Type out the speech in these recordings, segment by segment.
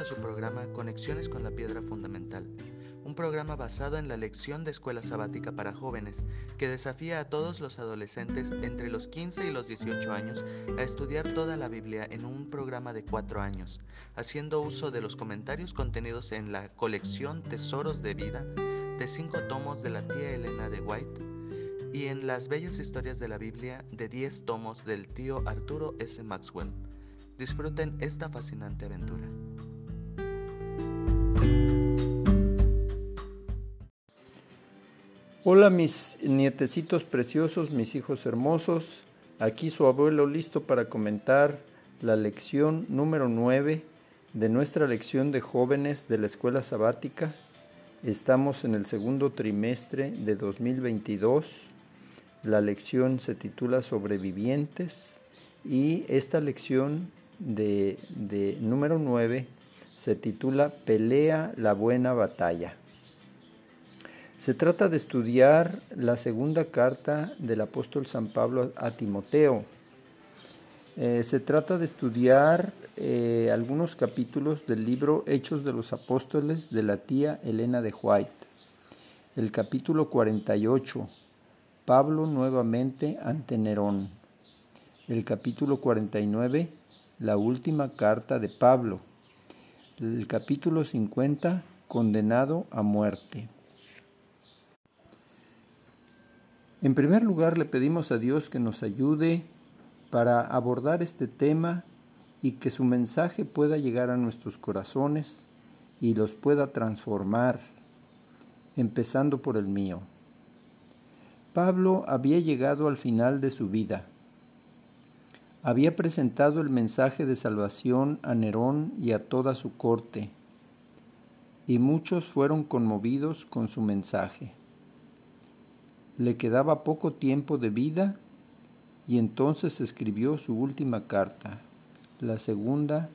A su programa Conexiones con la Piedra Fundamental, un programa basado en la lección de escuela sabática para jóvenes que desafía a todos los adolescentes entre los 15 y los 18 años a estudiar toda la Biblia en un programa de cuatro años, haciendo uso de los comentarios contenidos en la colección Tesoros de Vida de cinco tomos de la tía Elena de White y en las bellas historias de la Biblia de 10 tomos del tío Arturo S. Maxwell. Disfruten esta fascinante aventura. Hola mis nietecitos preciosos, mis hijos hermosos, aquí su abuelo listo para comentar la lección número 9 de nuestra lección de jóvenes de la escuela sabática. Estamos en el segundo trimestre de 2022. La lección se titula Sobrevivientes y esta lección de, de número 9 se titula Pelea la buena batalla. Se trata de estudiar la segunda carta del apóstol San Pablo a Timoteo. Eh, se trata de estudiar eh, algunos capítulos del libro Hechos de los Apóstoles de la tía Elena de White. El capítulo 48, Pablo nuevamente ante Nerón. El capítulo 49, la última carta de Pablo. El capítulo 50, condenado a muerte. En primer lugar, le pedimos a Dios que nos ayude para abordar este tema y que su mensaje pueda llegar a nuestros corazones y los pueda transformar, empezando por el mío. Pablo había llegado al final de su vida había presentado el mensaje de salvación a Nerón y a toda su corte, y muchos fueron conmovidos con su mensaje. Le quedaba poco tiempo de vida y entonces escribió su última carta, la segunda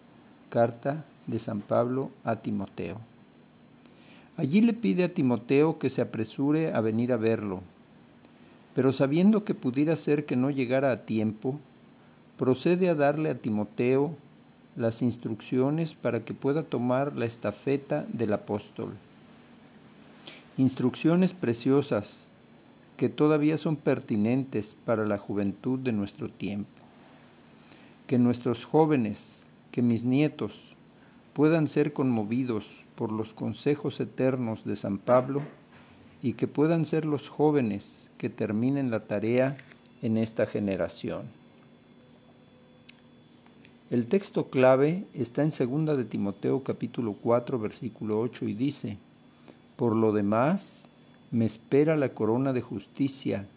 carta de San Pablo a Timoteo. Allí le pide a Timoteo que se apresure a venir a verlo, pero sabiendo que pudiera ser que no llegara a tiempo, procede a darle a Timoteo las instrucciones para que pueda tomar la estafeta del apóstol. Instrucciones preciosas que todavía son pertinentes para la juventud de nuestro tiempo. Que nuestros jóvenes, que mis nietos, puedan ser conmovidos por los consejos eternos de San Pablo y que puedan ser los jóvenes que terminen la tarea en esta generación. El texto clave está en 2 de Timoteo capítulo 4 versículo 8 y dice, Por lo demás, me espera la corona de justicia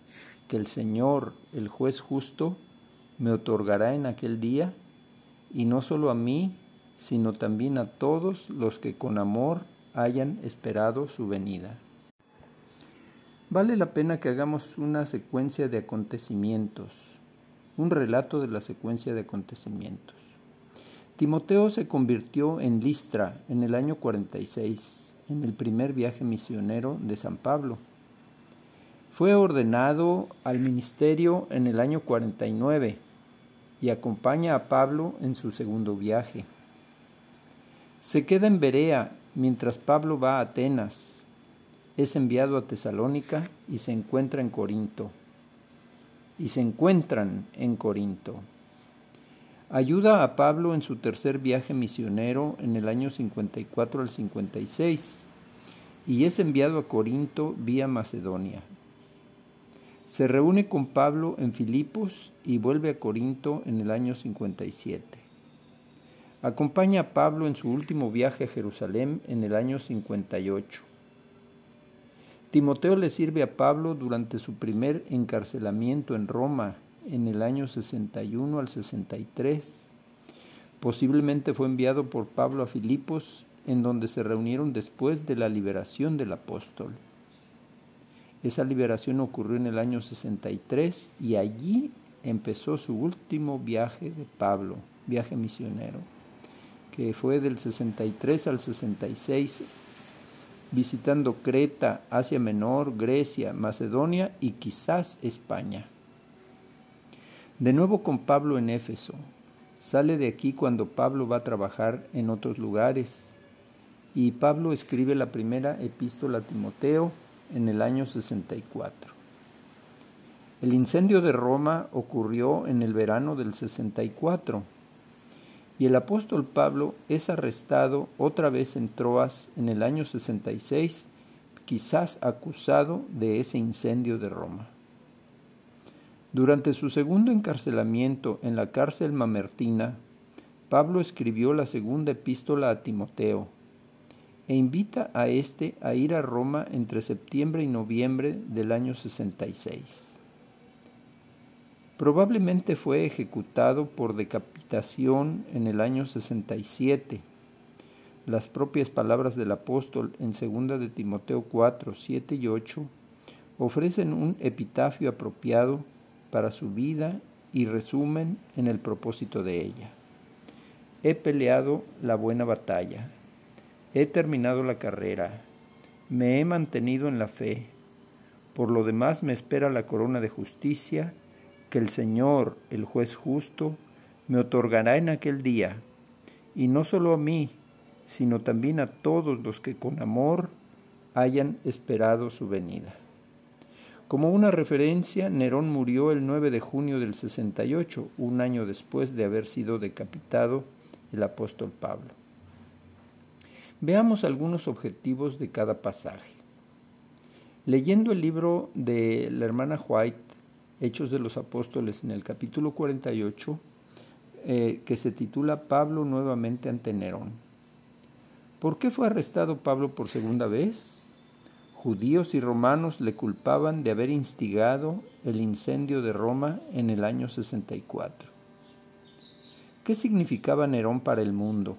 que el Señor, el juez justo, me otorgará en aquel día, y no solo a mí, sino también a todos los que con amor hayan esperado su venida. Vale la pena que hagamos una secuencia de acontecimientos, un relato de la secuencia de acontecimientos. Timoteo se convirtió en Listra en el año 46, en el primer viaje misionero de San Pablo. Fue ordenado al ministerio en el año 49 y acompaña a Pablo en su segundo viaje. Se queda en Berea mientras Pablo va a Atenas. Es enviado a Tesalónica y se encuentra en Corinto. Y se encuentran en Corinto. Ayuda a Pablo en su tercer viaje misionero en el año 54 al 56 y es enviado a Corinto vía Macedonia. Se reúne con Pablo en Filipos y vuelve a Corinto en el año 57. Acompaña a Pablo en su último viaje a Jerusalén en el año 58. Timoteo le sirve a Pablo durante su primer encarcelamiento en Roma en el año 61 al 63. Posiblemente fue enviado por Pablo a Filipos, en donde se reunieron después de la liberación del apóstol. Esa liberación ocurrió en el año 63 y allí empezó su último viaje de Pablo, viaje misionero, que fue del 63 al 66, visitando Creta, Asia Menor, Grecia, Macedonia y quizás España. De nuevo con Pablo en Éfeso, sale de aquí cuando Pablo va a trabajar en otros lugares. Y Pablo escribe la primera epístola a Timoteo en el año 64. El incendio de Roma ocurrió en el verano del 64 y el apóstol Pablo es arrestado otra vez en Troas en el año 66, quizás acusado de ese incendio de Roma. Durante su segundo encarcelamiento en la cárcel mamertina, Pablo escribió la segunda epístola a Timoteo e invita a éste a ir a Roma entre septiembre y noviembre del año 66. Probablemente fue ejecutado por decapitación en el año 67. Las propias palabras del apóstol en 2 de Timoteo 4, 7 y 8 ofrecen un epitafio apropiado para su vida y resumen en el propósito de ella. He peleado la buena batalla, he terminado la carrera, me he mantenido en la fe, por lo demás me espera la corona de justicia que el Señor, el juez justo, me otorgará en aquel día, y no solo a mí, sino también a todos los que con amor hayan esperado su venida. Como una referencia, Nerón murió el 9 de junio del 68, un año después de haber sido decapitado el apóstol Pablo. Veamos algunos objetivos de cada pasaje. Leyendo el libro de la hermana White, Hechos de los Apóstoles, en el capítulo 48, eh, que se titula Pablo nuevamente ante Nerón. ¿Por qué fue arrestado Pablo por segunda vez? Judíos y romanos le culpaban de haber instigado el incendio de Roma en el año 64. ¿Qué significaba Nerón para el mundo?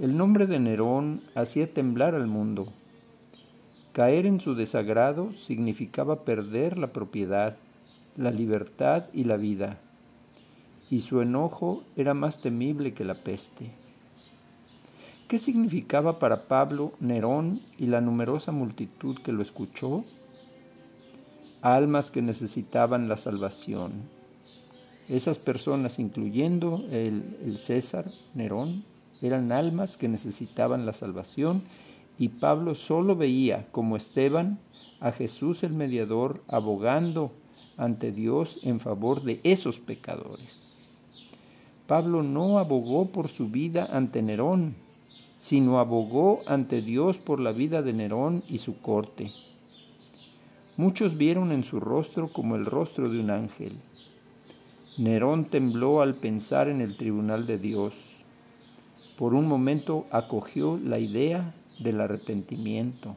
El nombre de Nerón hacía temblar al mundo. Caer en su desagrado significaba perder la propiedad, la libertad y la vida, y su enojo era más temible que la peste. ¿Qué significaba para Pablo Nerón y la numerosa multitud que lo escuchó? Almas que necesitaban la salvación. Esas personas, incluyendo el, César Nerón, eran almas que necesitaban la salvación y Pablo solo veía, como Esteban, a Jesús el mediador abogando ante Dios en favor de esos pecadores. Pablo no abogó por su vida ante Nerón, sino abogó ante Dios por la vida de Nerón y su corte. Muchos vieron en su rostro como el rostro de un ángel. Nerón tembló al pensar en el tribunal de Dios. Por un momento acogió la idea del arrepentimiento,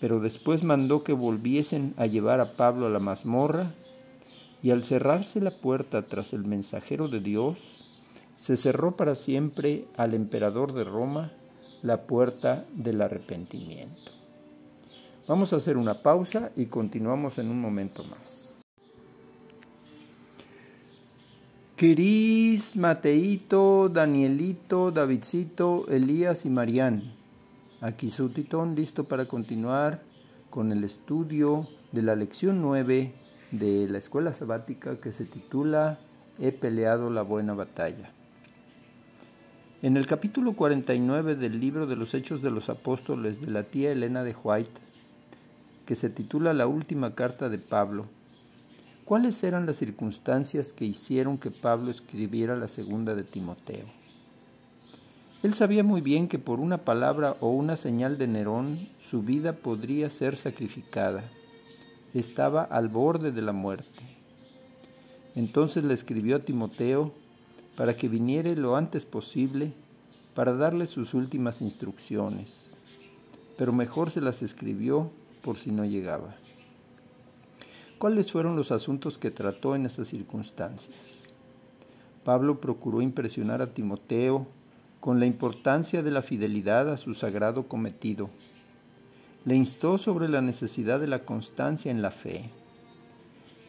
pero después mandó que volviesen a llevar a Pablo a la mazmorra y al cerrarse la puerta tras el mensajero de Dios, se cerró para siempre al emperador de Roma la puerta del arrepentimiento. Vamos a hacer una pausa y continuamos en un momento más. Cris, Mateito, Danielito, Davidcito, Elías y Marián. Aquí su titón listo para continuar con el estudio de la lección 9 de la escuela sabática que se titula He peleado la buena batalla. En el capítulo 49 del libro de los Hechos de los Apóstoles de la tía Elena de White, que se titula La última carta de Pablo, ¿cuáles eran las circunstancias que hicieron que Pablo escribiera la segunda de Timoteo? Él sabía muy bien que por una palabra o una señal de Nerón su vida podría ser sacrificada. Estaba al borde de la muerte. Entonces le escribió a Timoteo para que viniere lo antes posible para darle sus últimas instrucciones, pero mejor se las escribió por si no llegaba. ¿Cuáles fueron los asuntos que trató en esas circunstancias? Pablo procuró impresionar a Timoteo con la importancia de la fidelidad a su sagrado cometido. Le instó sobre la necesidad de la constancia en la fe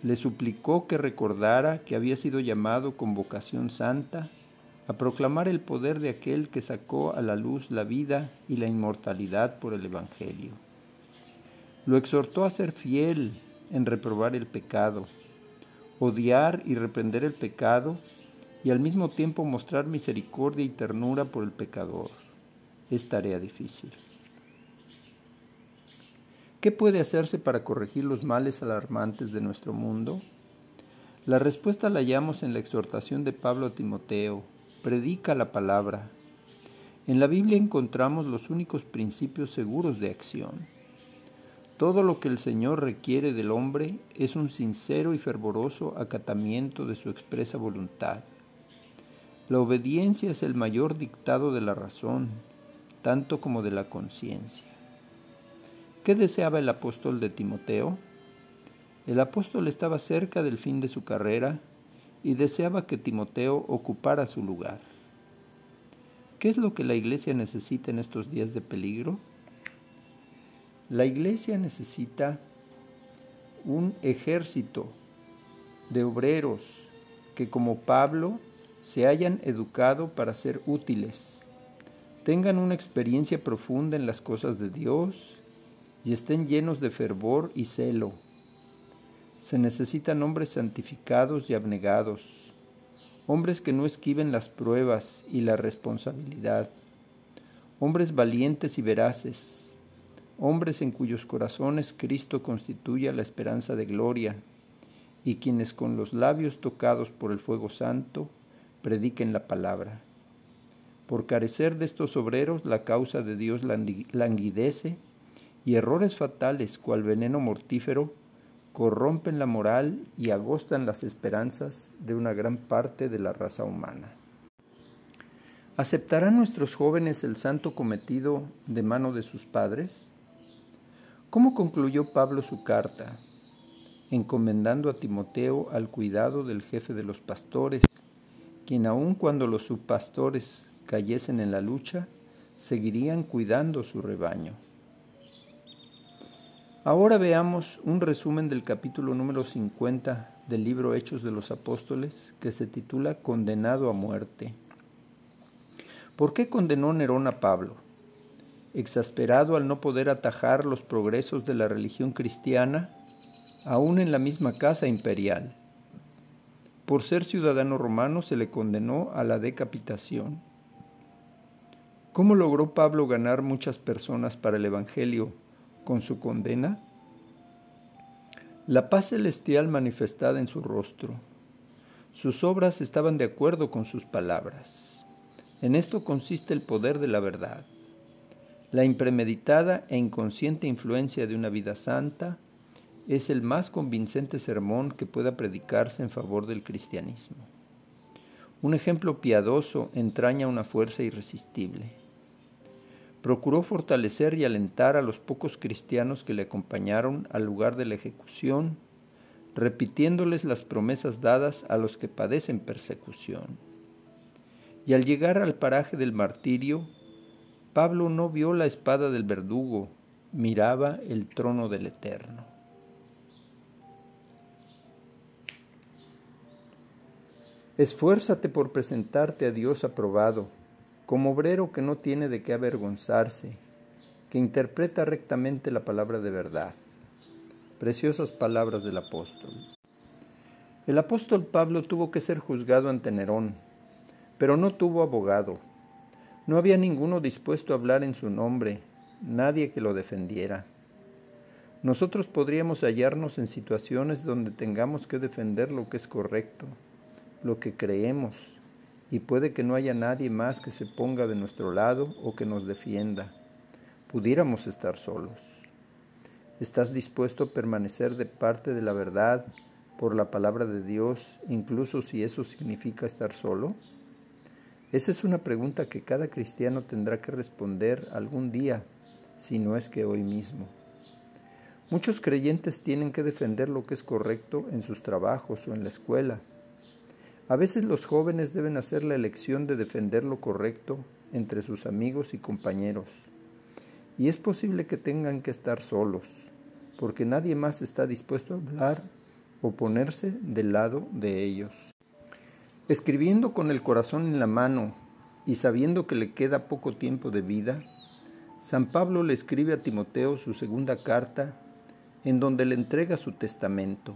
le suplicó que recordara que había sido llamado con vocación santa a proclamar el poder de aquel que sacó a la luz la vida y la inmortalidad por el Evangelio. Lo exhortó a ser fiel en reprobar el pecado, odiar y reprender el pecado y al mismo tiempo mostrar misericordia y ternura por el pecador. Es tarea difícil. ¿Qué puede hacerse para corregir los males alarmantes de nuestro mundo? La respuesta la hallamos en la exhortación de Pablo a Timoteo. Predica la palabra. En la Biblia encontramos los únicos principios seguros de acción. Todo lo que el Señor requiere del hombre es un sincero y fervoroso acatamiento de su expresa voluntad. La obediencia es el mayor dictado de la razón, tanto como de la conciencia. ¿Qué deseaba el apóstol de Timoteo? El apóstol estaba cerca del fin de su carrera y deseaba que Timoteo ocupara su lugar. ¿Qué es lo que la iglesia necesita en estos días de peligro? La iglesia necesita un ejército de obreros que como Pablo se hayan educado para ser útiles, tengan una experiencia profunda en las cosas de Dios y estén llenos de fervor y celo. Se necesitan hombres santificados y abnegados, hombres que no esquiven las pruebas y la responsabilidad, hombres valientes y veraces, hombres en cuyos corazones Cristo constituye la esperanza de gloria, y quienes con los labios tocados por el fuego santo prediquen la palabra. Por carecer de estos obreros, la causa de Dios languidece y errores fatales, cual veneno mortífero, corrompen la moral y agostan las esperanzas de una gran parte de la raza humana. ¿Aceptarán nuestros jóvenes el santo cometido de mano de sus padres? ¿Cómo concluyó Pablo su carta? Encomendando a Timoteo al cuidado del jefe de los pastores, quien aun cuando los subpastores cayesen en la lucha, seguirían cuidando su rebaño. Ahora veamos un resumen del capítulo número 50 del libro Hechos de los Apóstoles que se titula Condenado a muerte. ¿Por qué condenó Nerón a Pablo? Exasperado al no poder atajar los progresos de la religión cristiana, aún en la misma casa imperial. Por ser ciudadano romano se le condenó a la decapitación. ¿Cómo logró Pablo ganar muchas personas para el Evangelio con su condena? La paz celestial manifestada en su rostro. Sus obras estaban de acuerdo con sus palabras. En esto consiste el poder de la verdad. La impremeditada e inconsciente influencia de una vida santa es el más convincente sermón que pueda predicarse en favor del cristianismo. Un ejemplo piadoso entraña una fuerza irresistible procuró fortalecer y alentar a los pocos cristianos que le acompañaron al lugar de la ejecución, repitiéndoles las promesas dadas a los que padecen persecución. Y al llegar al paraje del martirio, Pablo no vio la espada del verdugo, miraba el trono del Eterno. Esfuérzate por presentarte a Dios aprobado como obrero que no tiene de qué avergonzarse, que interpreta rectamente la palabra de verdad. Preciosas palabras del apóstol. El apóstol Pablo tuvo que ser juzgado ante Nerón, pero no tuvo abogado. No había ninguno dispuesto a hablar en su nombre, nadie que lo defendiera. Nosotros podríamos hallarnos en situaciones donde tengamos que defender lo que es correcto, lo que creemos, y puede que no haya nadie más que se ponga de nuestro lado o que nos defienda. Pudiéramos estar solos. ¿Estás dispuesto a permanecer de parte de la verdad por la palabra de Dios, incluso si eso significa estar solo? Esa es una pregunta que cada cristiano tendrá que responder algún día, si no es que hoy mismo. Muchos creyentes tienen que defender lo que es correcto en sus trabajos o en la escuela, a veces los jóvenes deben hacer la elección de defender lo correcto entre sus amigos y compañeros. Y es posible que tengan que estar solos, porque nadie más está dispuesto a hablar o ponerse del lado de ellos. Escribiendo con el corazón en la mano y sabiendo que le queda poco tiempo de vida, San Pablo le escribe a Timoteo su segunda carta en donde le entrega su testamento.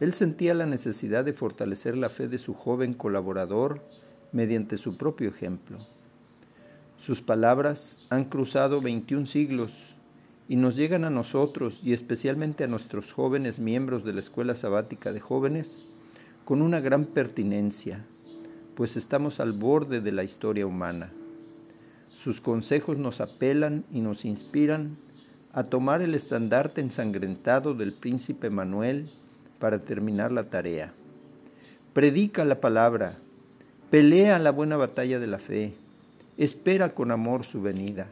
Él sentía la necesidad de fortalecer la fe de su joven colaborador mediante su propio ejemplo. Sus palabras han cruzado 21 siglos y nos llegan a nosotros y especialmente a nuestros jóvenes miembros de la Escuela Sabática de Jóvenes con una gran pertinencia, pues estamos al borde de la historia humana. Sus consejos nos apelan y nos inspiran a tomar el estandarte ensangrentado del príncipe Manuel para terminar la tarea. Predica la palabra, pelea la buena batalla de la fe, espera con amor su venida.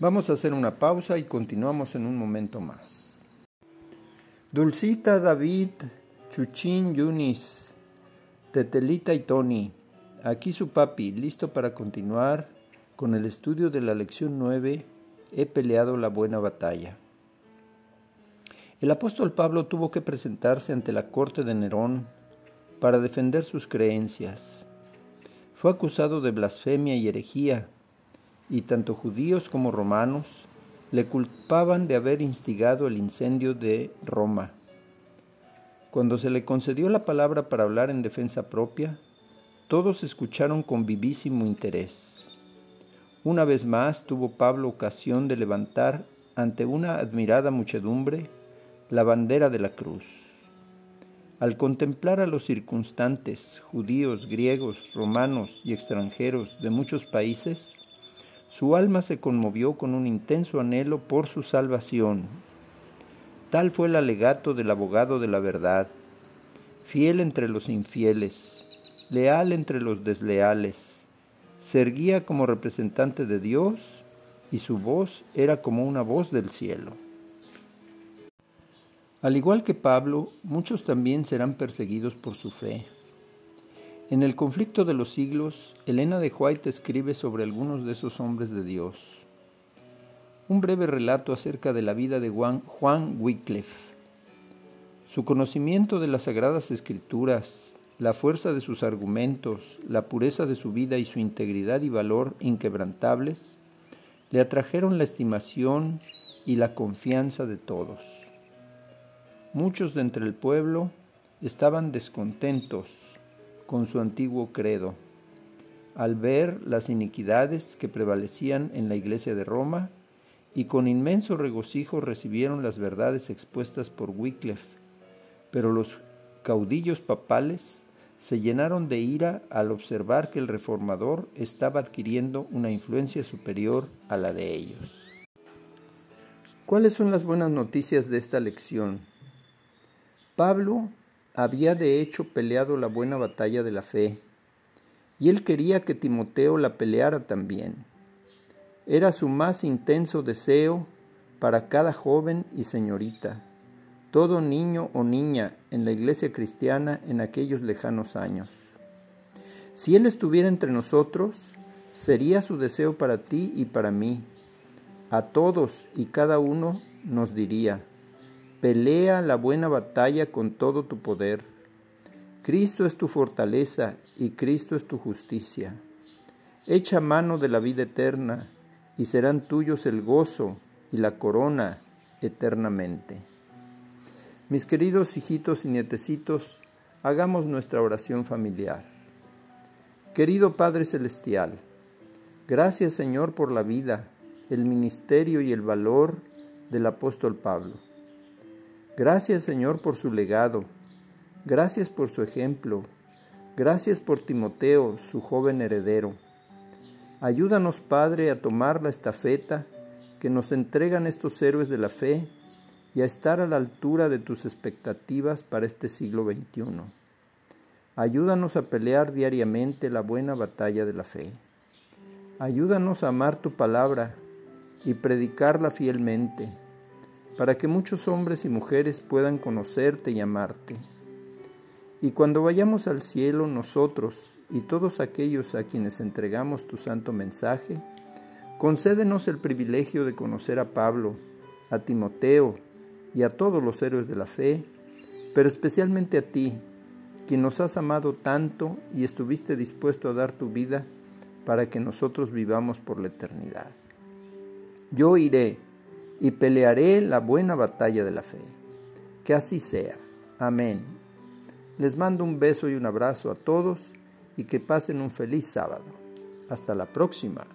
Vamos a hacer una pausa y continuamos en un momento más. Dulcita, David, Chuchín, Yunis, Tetelita y Tony, aquí su papi, listo para continuar con el estudio de la lección 9, he peleado la buena batalla. El apóstol Pablo tuvo que presentarse ante la corte de Nerón para defender sus creencias. Fue acusado de blasfemia y herejía, y tanto judíos como romanos le culpaban de haber instigado el incendio de Roma. Cuando se le concedió la palabra para hablar en defensa propia, todos escucharon con vivísimo interés. Una vez más tuvo Pablo ocasión de levantar ante una admirada muchedumbre la bandera de la cruz. Al contemplar a los circunstantes, judíos, griegos, romanos y extranjeros de muchos países, su alma se conmovió con un intenso anhelo por su salvación. Tal fue el alegato del abogado de la verdad, fiel entre los infieles, leal entre los desleales, se erguía como representante de Dios y su voz era como una voz del cielo. Al igual que Pablo, muchos también serán perseguidos por su fe. En el conflicto de los siglos, Elena de White escribe sobre algunos de esos hombres de Dios. Un breve relato acerca de la vida de Juan, Wycliffe. Su conocimiento de las sagradas escrituras, la fuerza de sus argumentos, la pureza de su vida y su integridad y valor inquebrantables le atrajeron la estimación y la confianza de todos. Muchos de entre el pueblo estaban descontentos con su antiguo credo al ver las iniquidades que prevalecían en la iglesia de Roma y con inmenso regocijo recibieron las verdades expuestas por Wycliffe, pero los caudillos papales se llenaron de ira al observar que el reformador estaba adquiriendo una influencia superior a la de ellos. ¿Cuáles son las buenas noticias de esta lección? Pablo había de hecho peleado la buena batalla de la fe, y él quería que Timoteo la peleara también. Era su más intenso deseo para cada joven y señorita todo niño o niña en la iglesia cristiana en aquellos lejanos años. Si Él estuviera entre nosotros, sería su deseo para ti y para mí. A todos y cada uno nos diría, pelea la buena batalla con todo tu poder. Cristo es tu fortaleza y Cristo es tu justicia. Echa mano de la vida eterna y serán tuyos el gozo y la corona eternamente. Mis queridos hijitos y nietecitos, hagamos nuestra oración familiar. Querido Padre Celestial, gracias Señor por la vida, el ministerio y el valor del apóstol Pablo. Gracias Señor por su legado, gracias por su ejemplo, gracias por Timoteo, su joven heredero. Ayúdanos Padre a tomar la estafeta que nos entregan estos héroes de la fe y a estar a la altura de tus expectativas para este siglo XXI. Ayúdanos a pelear diariamente la buena batalla de la fe. Ayúdanos a amar tu palabra y predicarla fielmente, para que muchos hombres y mujeres puedan conocerte y amarte. Y cuando vayamos al cielo nosotros y todos aquellos a quienes entregamos tu santo mensaje, concédenos el privilegio de conocer a Pablo, a Timoteo, y a todos los héroes de la fe, pero especialmente a ti, quien nos has amado tanto y estuviste dispuesto a dar tu vida para que nosotros vivamos por la eternidad. Yo iré y pelearé la buena batalla de la fe. Que así sea. Amén. Les mando un beso y un abrazo a todos y que pasen un feliz sábado. Hasta la próxima.